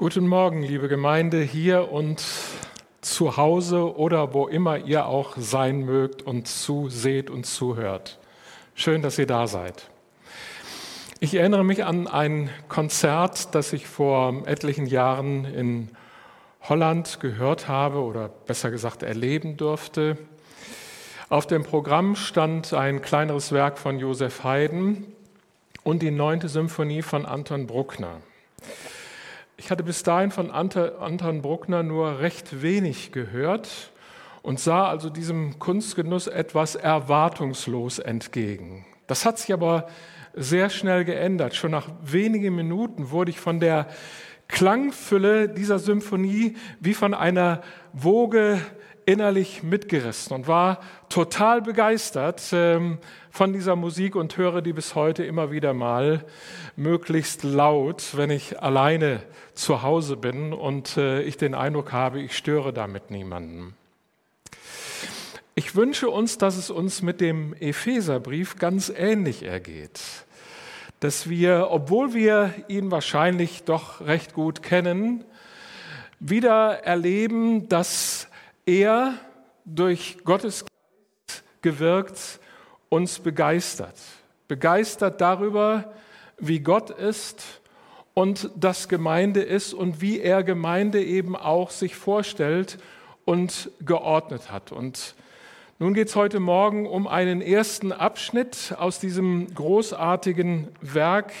Guten Morgen, liebe Gemeinde, hier und zu Hause oder wo immer ihr auch sein mögt und zuseht und zuhört. Schön, dass ihr da seid. Ich erinnere mich an ein Konzert, das ich vor etlichen Jahren in Holland gehört habe oder besser gesagt erleben durfte. Auf dem Programm stand ein kleineres Werk von Josef Haydn und die neunte Symphonie von Anton Bruckner. Ich hatte bis dahin von Anton Bruckner nur recht wenig gehört und sah also diesem Kunstgenuss etwas erwartungslos entgegen. Das hat sich aber sehr schnell geändert. Schon nach wenigen Minuten wurde ich von der Klangfülle dieser Symphonie wie von einer Woge innerlich mitgerissen und war total begeistert ähm, von dieser Musik und höre die bis heute immer wieder mal möglichst laut, wenn ich alleine zu Hause bin und äh, ich den Eindruck habe, ich störe damit niemanden. Ich wünsche uns, dass es uns mit dem Epheserbrief ganz ähnlich ergeht. Dass wir, obwohl wir ihn wahrscheinlich doch recht gut kennen, wieder erleben, dass er durch Gottes Geist gewirkt uns begeistert. Begeistert darüber, wie Gott ist und das Gemeinde ist und wie er Gemeinde eben auch sich vorstellt und geordnet hat. Und nun geht es heute Morgen um einen ersten Abschnitt aus diesem großartigen Werk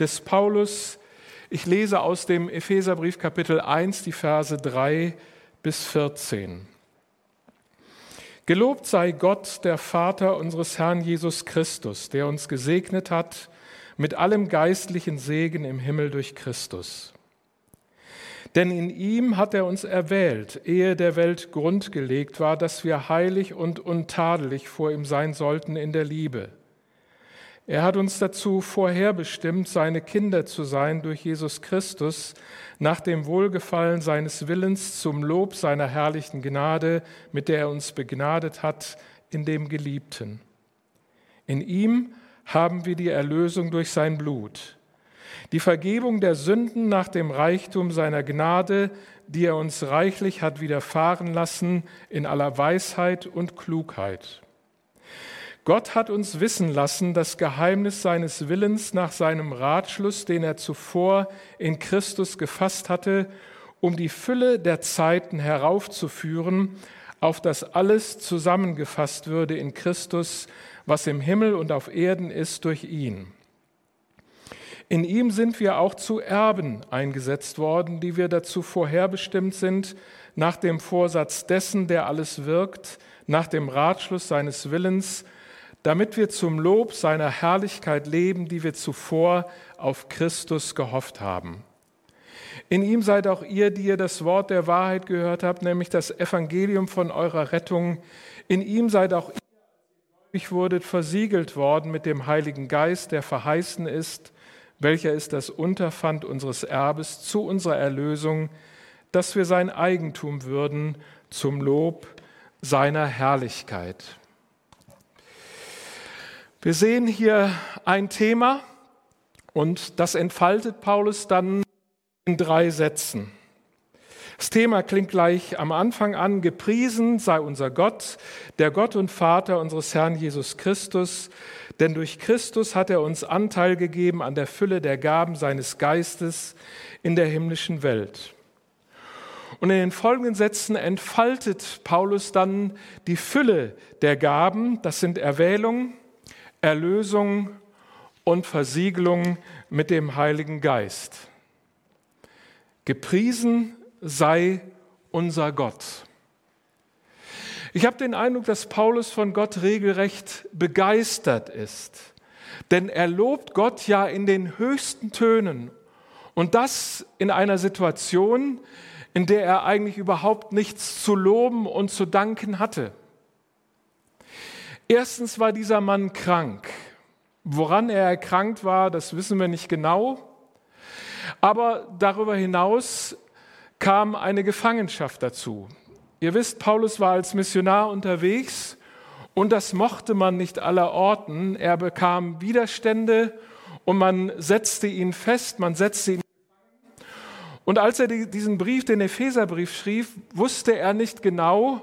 des Paulus. Ich lese aus dem Epheserbrief Kapitel 1 die Verse 3 bis 14. Gelobt sei Gott, der Vater unseres Herrn Jesus Christus, der uns gesegnet hat mit allem geistlichen Segen im Himmel durch Christus. Denn in ihm hat er uns erwählt, ehe der Welt Grund gelegt war, dass wir heilig und untadelig vor ihm sein sollten in der Liebe. Er hat uns dazu vorherbestimmt, seine Kinder zu sein durch Jesus Christus, nach dem Wohlgefallen seines Willens zum Lob seiner herrlichen Gnade, mit der er uns begnadet hat, in dem Geliebten. In ihm haben wir die Erlösung durch sein Blut, die Vergebung der Sünden nach dem Reichtum seiner Gnade, die er uns reichlich hat widerfahren lassen in aller Weisheit und Klugheit. Gott hat uns wissen lassen, das Geheimnis seines Willens nach seinem Ratschluss, den er zuvor in Christus gefasst hatte, um die Fülle der Zeiten heraufzuführen, auf das alles zusammengefasst würde in Christus, was im Himmel und auf Erden ist durch ihn. In ihm sind wir auch zu Erben eingesetzt worden, die wir dazu vorherbestimmt sind, nach dem Vorsatz dessen, der alles wirkt, nach dem Ratschluss seines Willens, damit wir zum Lob seiner Herrlichkeit leben, die wir zuvor auf Christus gehofft haben. In ihm seid auch ihr, die ihr das Wort der Wahrheit gehört habt, nämlich das Evangelium von eurer Rettung. In ihm seid auch ihr, ihr wurdet, versiegelt worden mit dem Heiligen Geist, der verheißen ist, welcher ist das Unterpfand unseres Erbes zu unserer Erlösung, dass wir sein Eigentum würden zum Lob seiner Herrlichkeit. Wir sehen hier ein Thema und das entfaltet Paulus dann in drei Sätzen. Das Thema klingt gleich am Anfang an, gepriesen sei unser Gott, der Gott und Vater unseres Herrn Jesus Christus, denn durch Christus hat er uns Anteil gegeben an der Fülle der Gaben seines Geistes in der himmlischen Welt. Und in den folgenden Sätzen entfaltet Paulus dann die Fülle der Gaben, das sind Erwählung, Erlösung und Versiegelung mit dem Heiligen Geist. Gepriesen sei unser Gott. Ich habe den Eindruck, dass Paulus von Gott regelrecht begeistert ist, denn er lobt Gott ja in den höchsten Tönen und das in einer Situation, in der er eigentlich überhaupt nichts zu loben und zu danken hatte. Erstens war dieser Mann krank. Woran er erkrankt war, das wissen wir nicht genau. Aber darüber hinaus kam eine Gefangenschaft dazu. Ihr wisst, Paulus war als Missionar unterwegs und das mochte man nicht aller Orten. Er bekam Widerstände und man setzte ihn fest, man setzte ihn Und als er diesen Brief, den Epheserbrief schrieb, wusste er nicht genau,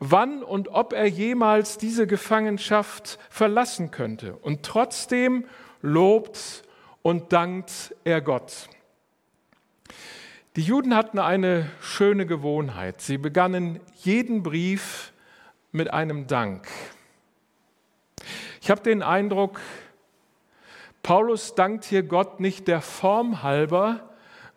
wann und ob er jemals diese Gefangenschaft verlassen könnte. Und trotzdem lobt und dankt er Gott. Die Juden hatten eine schöne Gewohnheit. Sie begannen jeden Brief mit einem Dank. Ich habe den Eindruck, Paulus dankt hier Gott nicht der Form halber,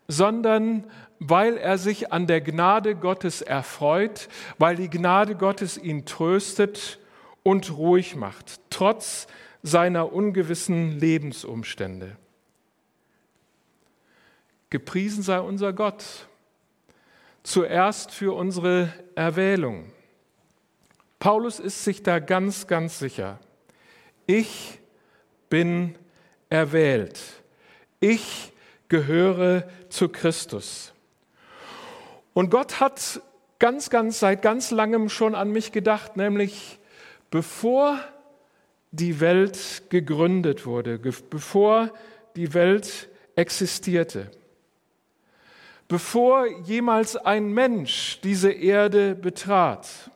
sondern weil er sich an der Gnade Gottes erfreut, weil die Gnade Gottes ihn tröstet und ruhig macht, trotz seiner ungewissen Lebensumstände. Gepriesen sei unser Gott, zuerst für unsere Erwählung. Paulus ist sich da ganz, ganz sicher. Ich bin erwählt. Ich gehöre zu Christus. Und Gott hat ganz, ganz seit ganz langem schon an mich gedacht, nämlich bevor die Welt gegründet wurde, bevor die Welt existierte, bevor jemals ein Mensch diese Erde betrat.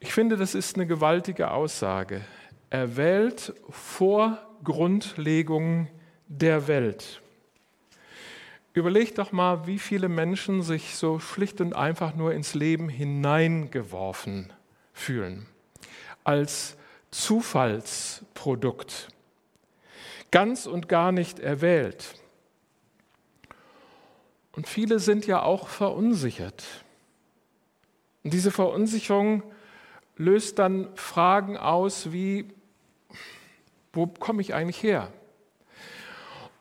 Ich finde, das ist eine gewaltige Aussage. Erwählt vor Grundlegung der Welt. Überleg doch mal, wie viele Menschen sich so schlicht und einfach nur ins Leben hineingeworfen fühlen, als Zufallsprodukt, ganz und gar nicht erwählt. Und viele sind ja auch verunsichert. Und diese Verunsicherung löst dann Fragen aus wie, wo komme ich eigentlich her?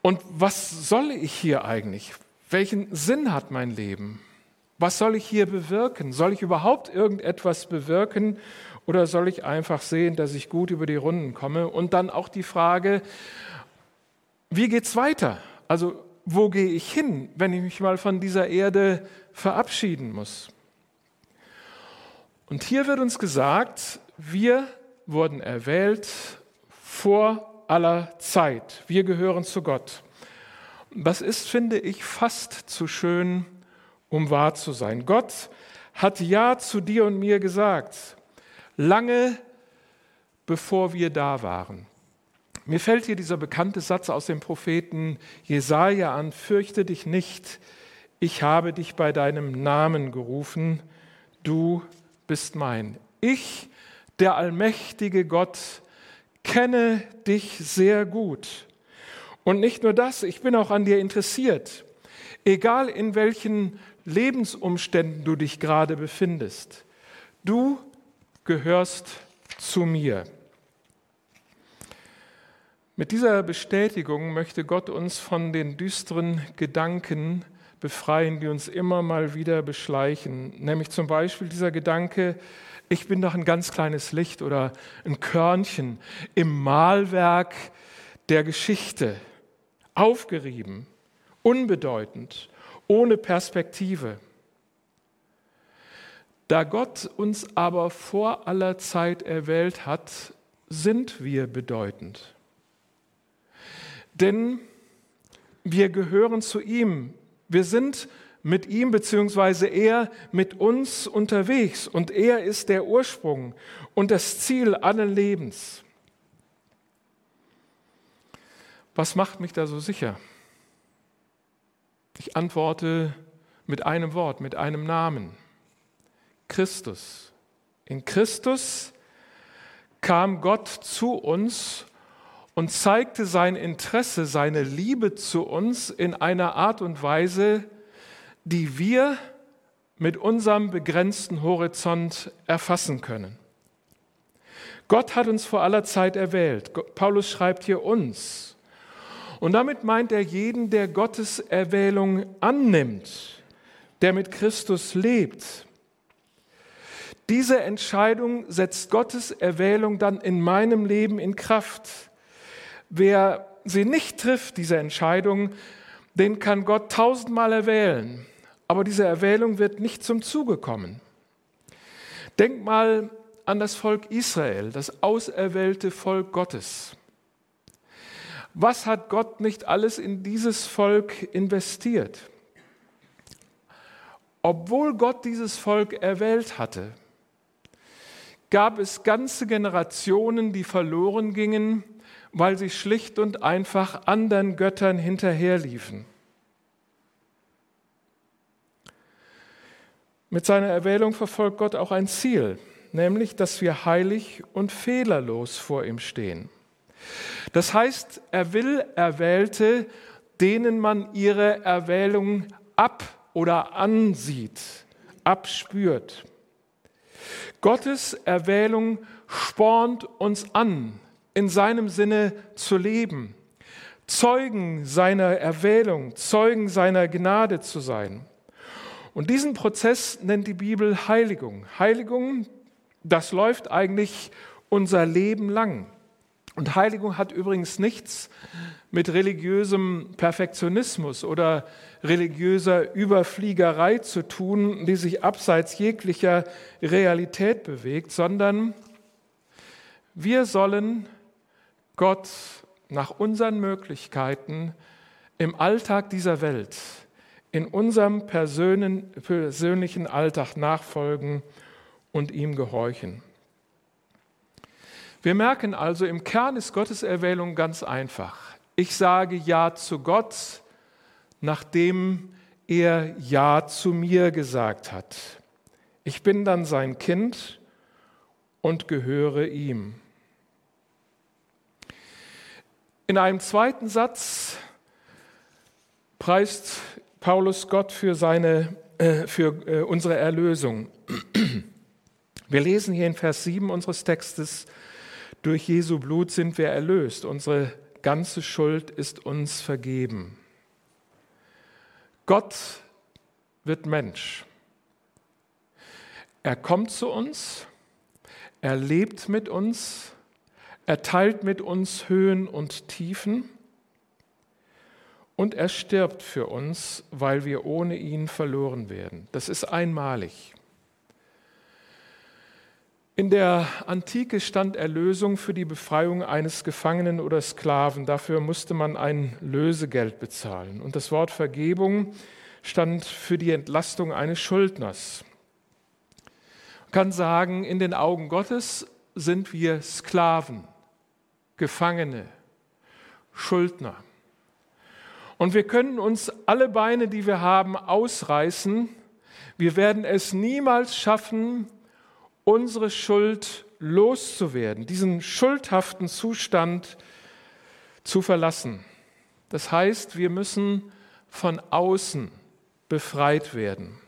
Und was soll ich hier eigentlich? Welchen Sinn hat mein Leben? Was soll ich hier bewirken? Soll ich überhaupt irgendetwas bewirken oder soll ich einfach sehen, dass ich gut über die Runden komme? Und dann auch die Frage, wie geht es weiter? Also wo gehe ich hin, wenn ich mich mal von dieser Erde verabschieden muss? Und hier wird uns gesagt, wir wurden erwählt vor aller Zeit. Wir gehören zu Gott. Das ist, finde ich, fast zu schön, um wahr zu sein. Gott hat Ja zu dir und mir gesagt, lange bevor wir da waren. Mir fällt hier dieser bekannte Satz aus dem Propheten Jesaja an: Fürchte dich nicht, ich habe dich bei deinem Namen gerufen, du bist mein. Ich, der allmächtige Gott, kenne dich sehr gut. Und nicht nur das, ich bin auch an dir interessiert. Egal in welchen Lebensumständen du dich gerade befindest, du gehörst zu mir. Mit dieser Bestätigung möchte Gott uns von den düsteren Gedanken befreien, die uns immer mal wieder beschleichen. Nämlich zum Beispiel dieser Gedanke, ich bin doch ein ganz kleines Licht oder ein Körnchen im Malwerk der Geschichte, aufgerieben, unbedeutend, ohne Perspektive. Da Gott uns aber vor aller Zeit erwählt hat, sind wir bedeutend. Denn wir gehören zu ihm. Wir sind mit ihm bzw. er mit uns unterwegs und er ist der Ursprung und das Ziel allen Lebens. Was macht mich da so sicher? Ich antworte mit einem Wort, mit einem Namen. Christus. In Christus kam Gott zu uns und zeigte sein Interesse, seine Liebe zu uns in einer Art und Weise, die wir mit unserem begrenzten Horizont erfassen können. Gott hat uns vor aller Zeit erwählt. Paulus schreibt hier uns. Und damit meint er jeden, der Gottes Erwählung annimmt, der mit Christus lebt. Diese Entscheidung setzt Gottes Erwählung dann in meinem Leben in Kraft. Wer sie nicht trifft, diese Entscheidung, den kann Gott tausendmal erwählen aber diese Erwählung wird nicht zum Zuge kommen. Denk mal an das Volk Israel, das auserwählte Volk Gottes. Was hat Gott nicht alles in dieses Volk investiert? Obwohl Gott dieses Volk erwählt hatte, gab es ganze Generationen, die verloren gingen, weil sie schlicht und einfach anderen Göttern hinterherliefen. Mit seiner Erwählung verfolgt Gott auch ein Ziel, nämlich dass wir heilig und fehlerlos vor ihm stehen. Das heißt, er will Erwählte, denen man ihre Erwählung ab oder ansieht, abspürt. Gottes Erwählung spornt uns an, in seinem Sinne zu leben, Zeugen seiner Erwählung, Zeugen seiner Gnade zu sein. Und diesen Prozess nennt die Bibel Heiligung. Heiligung, das läuft eigentlich unser Leben lang. Und Heiligung hat übrigens nichts mit religiösem Perfektionismus oder religiöser Überfliegerei zu tun, die sich abseits jeglicher Realität bewegt, sondern wir sollen Gott nach unseren Möglichkeiten im Alltag dieser Welt, in unserem persönlichen Alltag nachfolgen und ihm gehorchen. Wir merken also, im Kern ist Gottes Erwählung ganz einfach. Ich sage Ja zu Gott, nachdem er Ja zu mir gesagt hat. Ich bin dann sein Kind und gehöre ihm. In einem zweiten Satz preist Paulus Gott für, seine, äh, für äh, unsere Erlösung. Wir lesen hier in Vers 7 unseres Textes, durch Jesu Blut sind wir erlöst. Unsere ganze Schuld ist uns vergeben. Gott wird Mensch. Er kommt zu uns, er lebt mit uns, er teilt mit uns Höhen und Tiefen und er stirbt für uns, weil wir ohne ihn verloren werden. Das ist einmalig. In der Antike stand Erlösung für die Befreiung eines Gefangenen oder Sklaven. Dafür musste man ein Lösegeld bezahlen. Und das Wort Vergebung stand für die Entlastung eines Schuldners. Man kann sagen, in den Augen Gottes sind wir Sklaven, Gefangene, Schuldner. Und wir können uns alle Beine, die wir haben, ausreißen. Wir werden es niemals schaffen, unsere Schuld loszuwerden, diesen schuldhaften Zustand zu verlassen. Das heißt, wir müssen von außen befreit werden.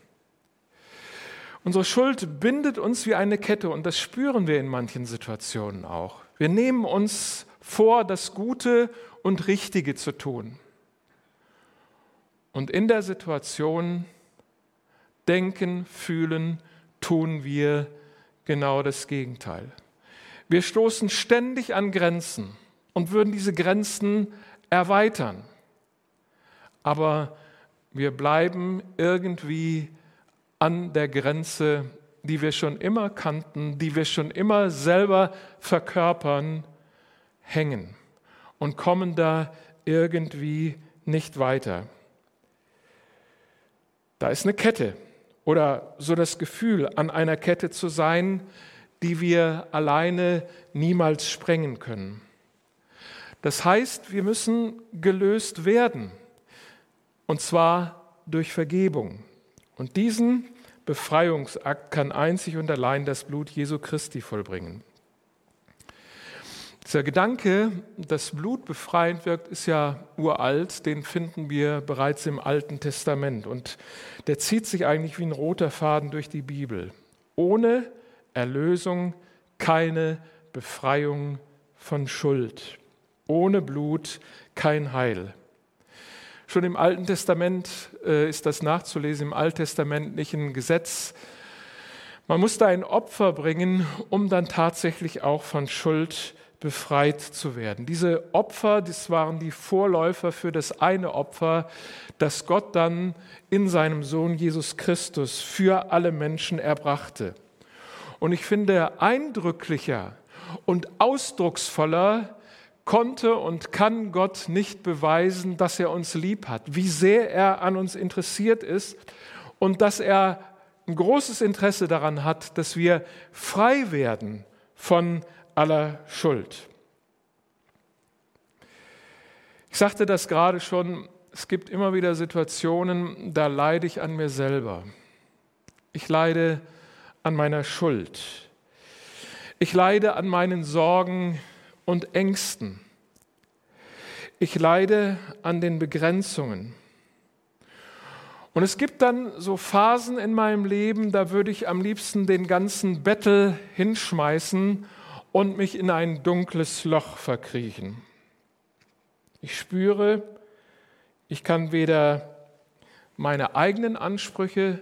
Unsere Schuld bindet uns wie eine Kette und das spüren wir in manchen Situationen auch. Wir nehmen uns vor, das Gute und Richtige zu tun. Und in der Situation denken, fühlen, tun wir genau das Gegenteil. Wir stoßen ständig an Grenzen und würden diese Grenzen erweitern. Aber wir bleiben irgendwie an der Grenze, die wir schon immer kannten, die wir schon immer selber verkörpern, hängen und kommen da irgendwie nicht weiter. Da ist eine Kette, oder so das Gefühl, an einer Kette zu sein, die wir alleine niemals sprengen können. Das heißt, wir müssen gelöst werden, und zwar durch Vergebung. Und diesen Befreiungsakt kann einzig und allein das Blut Jesu Christi vollbringen. Dieser Gedanke, dass Blut befreiend wirkt, ist ja uralt, den finden wir bereits im Alten Testament und der zieht sich eigentlich wie ein roter Faden durch die Bibel. Ohne Erlösung keine Befreiung von Schuld. Ohne Blut kein Heil. Schon im Alten Testament äh, ist das nachzulesen, im alttestamentlichen Gesetz. Man musste ein Opfer bringen, um dann tatsächlich auch von Schuld befreit zu werden. Diese Opfer, das waren die Vorläufer für das eine Opfer, das Gott dann in seinem Sohn Jesus Christus für alle Menschen erbrachte. Und ich finde, eindrücklicher und ausdrucksvoller konnte und kann Gott nicht beweisen, dass er uns lieb hat, wie sehr er an uns interessiert ist und dass er ein großes Interesse daran hat, dass wir frei werden von aller Schuld. Ich sagte das gerade schon, es gibt immer wieder Situationen, da leide ich an mir selber. Ich leide an meiner Schuld. Ich leide an meinen Sorgen und Ängsten. Ich leide an den Begrenzungen. Und es gibt dann so Phasen in meinem Leben, da würde ich am liebsten den ganzen Bettel hinschmeißen und mich in ein dunkles Loch verkriechen. Ich spüre, ich kann weder meine eigenen Ansprüche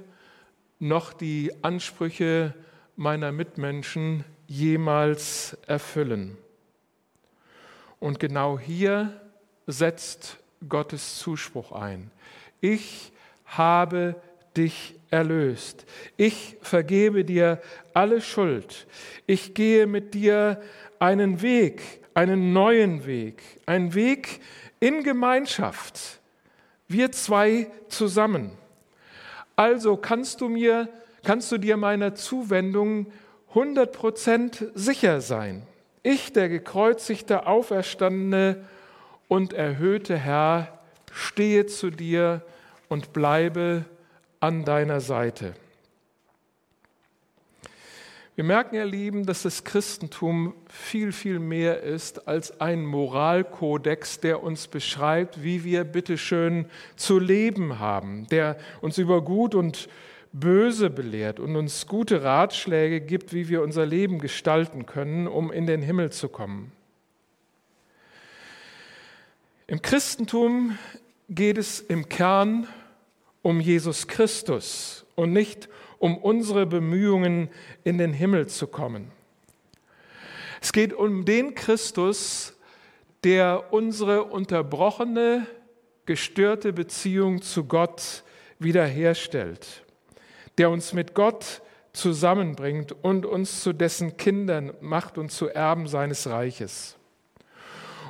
noch die Ansprüche meiner Mitmenschen jemals erfüllen. Und genau hier setzt Gottes Zuspruch ein. Ich habe dich erlöst. Ich vergebe dir alle Schuld. Ich gehe mit dir einen Weg, einen neuen Weg, einen Weg in Gemeinschaft. Wir zwei zusammen. Also kannst du mir, kannst du dir meiner Zuwendung 100% sicher sein. Ich, der gekreuzigte, auferstandene und erhöhte Herr, stehe zu dir und bleibe an deiner Seite. Wir merken, ihr Lieben, dass das Christentum viel, viel mehr ist als ein Moralkodex, der uns beschreibt, wie wir bitteschön zu leben haben, der uns über Gut und Böse belehrt und uns gute Ratschläge gibt, wie wir unser Leben gestalten können, um in den Himmel zu kommen. Im Christentum geht es im Kern um Jesus Christus und nicht um unsere Bemühungen in den Himmel zu kommen. Es geht um den Christus, der unsere unterbrochene, gestörte Beziehung zu Gott wiederherstellt, der uns mit Gott zusammenbringt und uns zu dessen Kindern macht und zu Erben seines Reiches.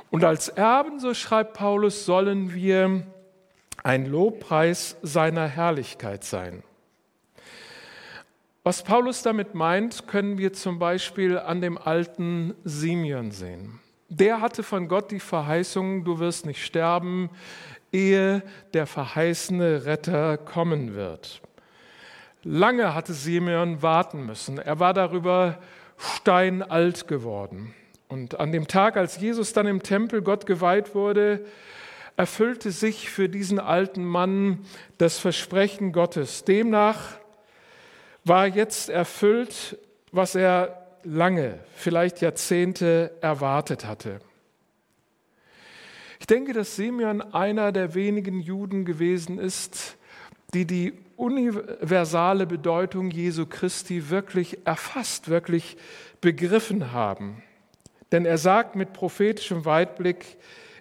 Und als Erben, so schreibt Paulus, sollen wir ein Lobpreis seiner Herrlichkeit sein. Was Paulus damit meint, können wir zum Beispiel an dem alten Simeon sehen. Der hatte von Gott die Verheißung, du wirst nicht sterben, ehe der verheißene Retter kommen wird. Lange hatte Simeon warten müssen. Er war darüber steinalt geworden. Und an dem Tag, als Jesus dann im Tempel Gott geweiht wurde, erfüllte sich für diesen alten Mann das Versprechen Gottes. Demnach war jetzt erfüllt, was er lange, vielleicht Jahrzehnte erwartet hatte. Ich denke, dass Simeon einer der wenigen Juden gewesen ist, die die universale Bedeutung Jesu Christi wirklich erfasst, wirklich begriffen haben. Denn er sagt mit prophetischem Weitblick,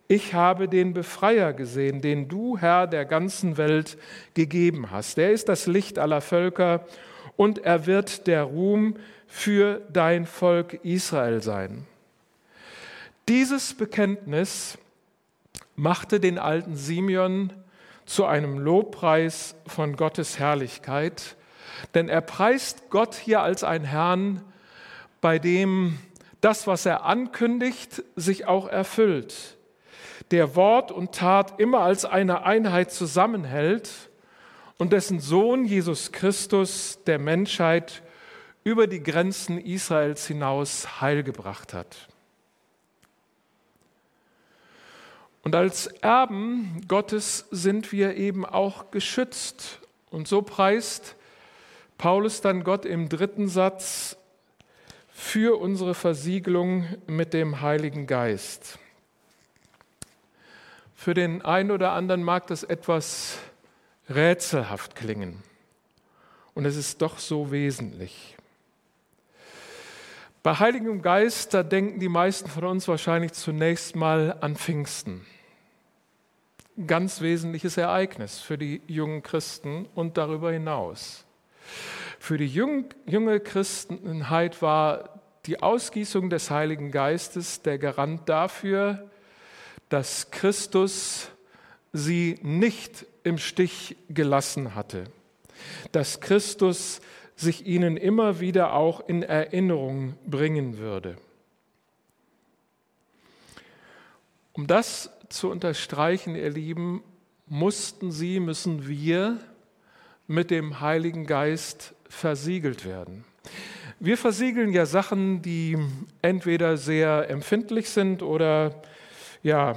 ich habe den Befreier gesehen, den du, Herr der ganzen Welt, gegeben hast. Der ist das Licht aller Völker und er wird der Ruhm für dein Volk Israel sein. Dieses Bekenntnis machte den alten Simeon zu einem Lobpreis von Gottes Herrlichkeit, denn er preist Gott hier als ein Herrn, bei dem das, was er ankündigt, sich auch erfüllt, der Wort und Tat immer als eine Einheit zusammenhält und dessen Sohn Jesus Christus der Menschheit über die Grenzen Israels hinaus Heil gebracht hat. Und als Erben Gottes sind wir eben auch geschützt. Und so preist Paulus dann Gott im dritten Satz für unsere Versiegelung mit dem Heiligen Geist. Für den einen oder anderen mag das etwas rätselhaft klingen. Und es ist doch so wesentlich. Bei Heiligem Geist, da denken die meisten von uns wahrscheinlich zunächst mal an Pfingsten. Ganz wesentliches Ereignis für die jungen Christen und darüber hinaus. Für die junge Christenheit war die Ausgießung des Heiligen Geistes der Garant dafür, dass Christus sie nicht im Stich gelassen hatte, dass Christus sich ihnen immer wieder auch in Erinnerung bringen würde. Um das zu unterstreichen, ihr Lieben, mussten sie, müssen wir mit dem Heiligen Geist versiegelt werden. Wir versiegeln ja Sachen, die entweder sehr empfindlich sind oder ja,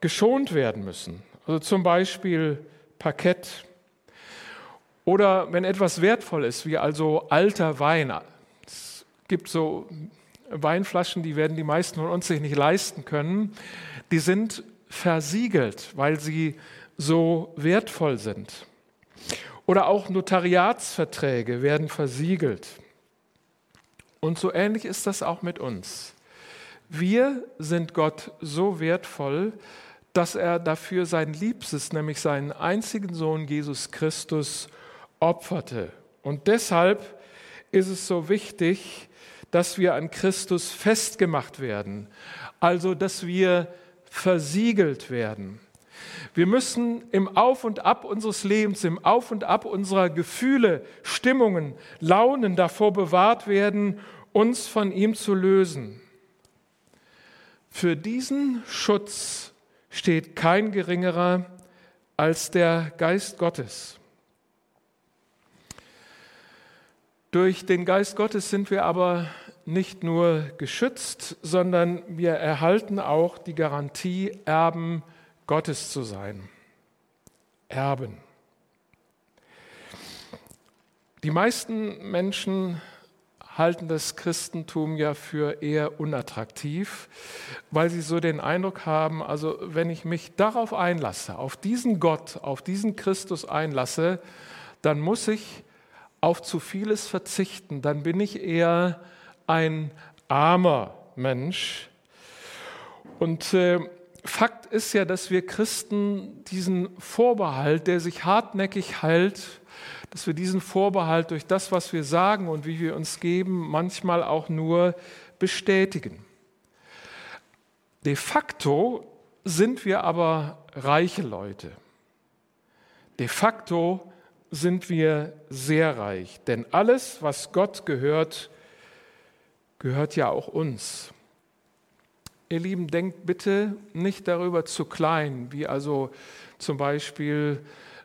geschont werden müssen. Also zum Beispiel Parkett. Oder wenn etwas wertvoll ist, wie also alter Wein. Es gibt so Weinflaschen, die werden die meisten von uns sich nicht leisten können. Die sind versiegelt, weil sie so wertvoll sind. Oder auch Notariatsverträge werden versiegelt. Und so ähnlich ist das auch mit uns. Wir sind Gott so wertvoll, dass er dafür sein Liebstes, nämlich seinen einzigen Sohn Jesus Christus, opferte. Und deshalb ist es so wichtig, dass wir an Christus festgemacht werden, also dass wir versiegelt werden. Wir müssen im Auf und Ab unseres Lebens, im Auf und Ab unserer Gefühle, Stimmungen, Launen davor bewahrt werden, uns von ihm zu lösen. Für diesen Schutz steht kein geringerer als der Geist Gottes. Durch den Geist Gottes sind wir aber nicht nur geschützt, sondern wir erhalten auch die Garantie, Erben Gottes zu sein. Erben. Die meisten Menschen halten das Christentum ja für eher unattraktiv, weil sie so den Eindruck haben, also wenn ich mich darauf einlasse, auf diesen Gott, auf diesen Christus einlasse, dann muss ich auf zu vieles verzichten, dann bin ich eher ein armer Mensch. Und äh, Fakt ist ja, dass wir Christen diesen Vorbehalt, der sich hartnäckig hält, dass wir diesen Vorbehalt durch das, was wir sagen und wie wir uns geben, manchmal auch nur bestätigen. De facto sind wir aber reiche Leute. De facto sind wir sehr reich, denn alles, was Gott gehört, gehört ja auch uns. Ihr Lieben, denkt bitte nicht darüber zu klein, wie also zum Beispiel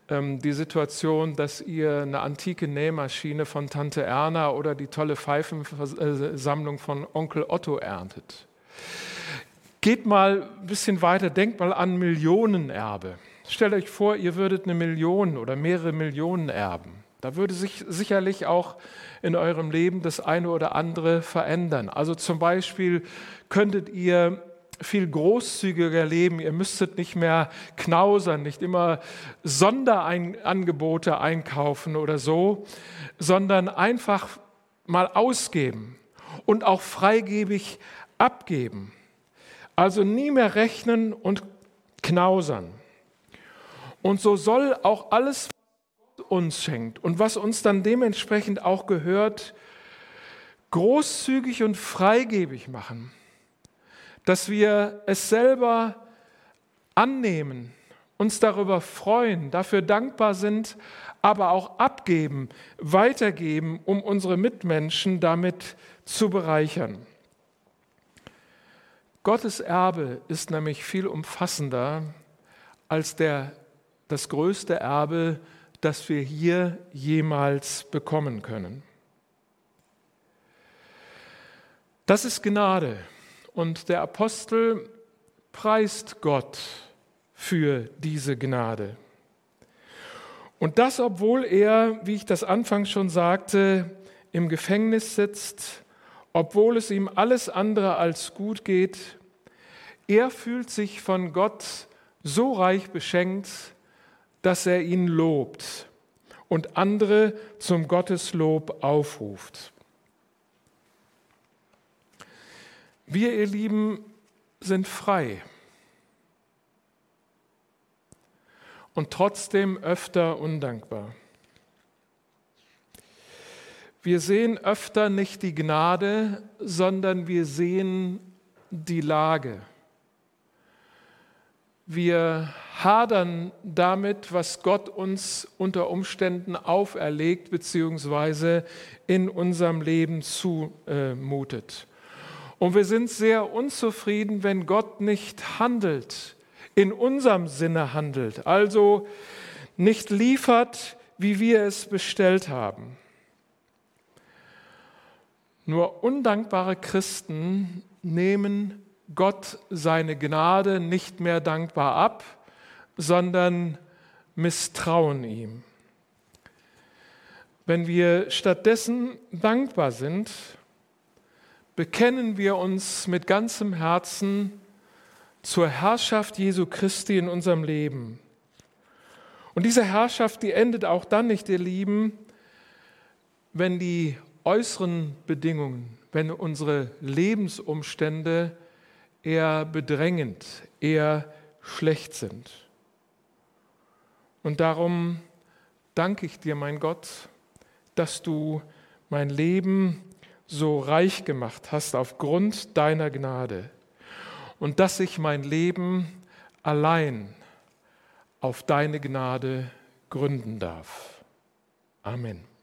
ähm, die Situation, dass ihr eine antike Nähmaschine von Tante Erna oder die tolle Pfeifensammlung von Onkel Otto erntet. Geht mal ein bisschen weiter, denkt mal an Millionenerbe. Stellt euch vor, ihr würdet eine Million oder mehrere Millionen erben. Da würde sich sicherlich auch in eurem Leben das eine oder andere verändern. Also zum Beispiel könntet ihr viel großzügiger leben. Ihr müsstet nicht mehr knausern, nicht immer Sonderangebote einkaufen oder so, sondern einfach mal ausgeben und auch freigebig abgeben. Also nie mehr rechnen und knausern. Und so soll auch alles, uns schenkt und was uns dann dementsprechend auch gehört, großzügig und freigebig machen dass wir es selber annehmen, uns darüber freuen, dafür dankbar sind, aber auch abgeben, weitergeben, um unsere Mitmenschen damit zu bereichern. Gottes Erbe ist nämlich viel umfassender als der, das größte Erbe, das wir hier jemals bekommen können. Das ist Gnade. Und der Apostel preist Gott für diese Gnade. Und das, obwohl er, wie ich das anfangs schon sagte, im Gefängnis sitzt, obwohl es ihm alles andere als gut geht, er fühlt sich von Gott so reich beschenkt, dass er ihn lobt und andere zum Gotteslob aufruft. Wir, ihr Lieben, sind frei und trotzdem öfter undankbar. Wir sehen öfter nicht die Gnade, sondern wir sehen die Lage. Wir hadern damit, was Gott uns unter Umständen auferlegt bzw. in unserem Leben zumutet. Und wir sind sehr unzufrieden, wenn Gott nicht handelt, in unserem Sinne handelt, also nicht liefert, wie wir es bestellt haben. Nur undankbare Christen nehmen Gott seine Gnade nicht mehr dankbar ab, sondern misstrauen ihm. Wenn wir stattdessen dankbar sind, bekennen wir uns mit ganzem Herzen zur Herrschaft Jesu Christi in unserem Leben. Und diese Herrschaft, die endet auch dann nicht, ihr Lieben, wenn die äußeren Bedingungen, wenn unsere Lebensumstände eher bedrängend, eher schlecht sind. Und darum danke ich dir, mein Gott, dass du mein Leben so reich gemacht hast aufgrund deiner Gnade und dass ich mein Leben allein auf deine Gnade gründen darf. Amen.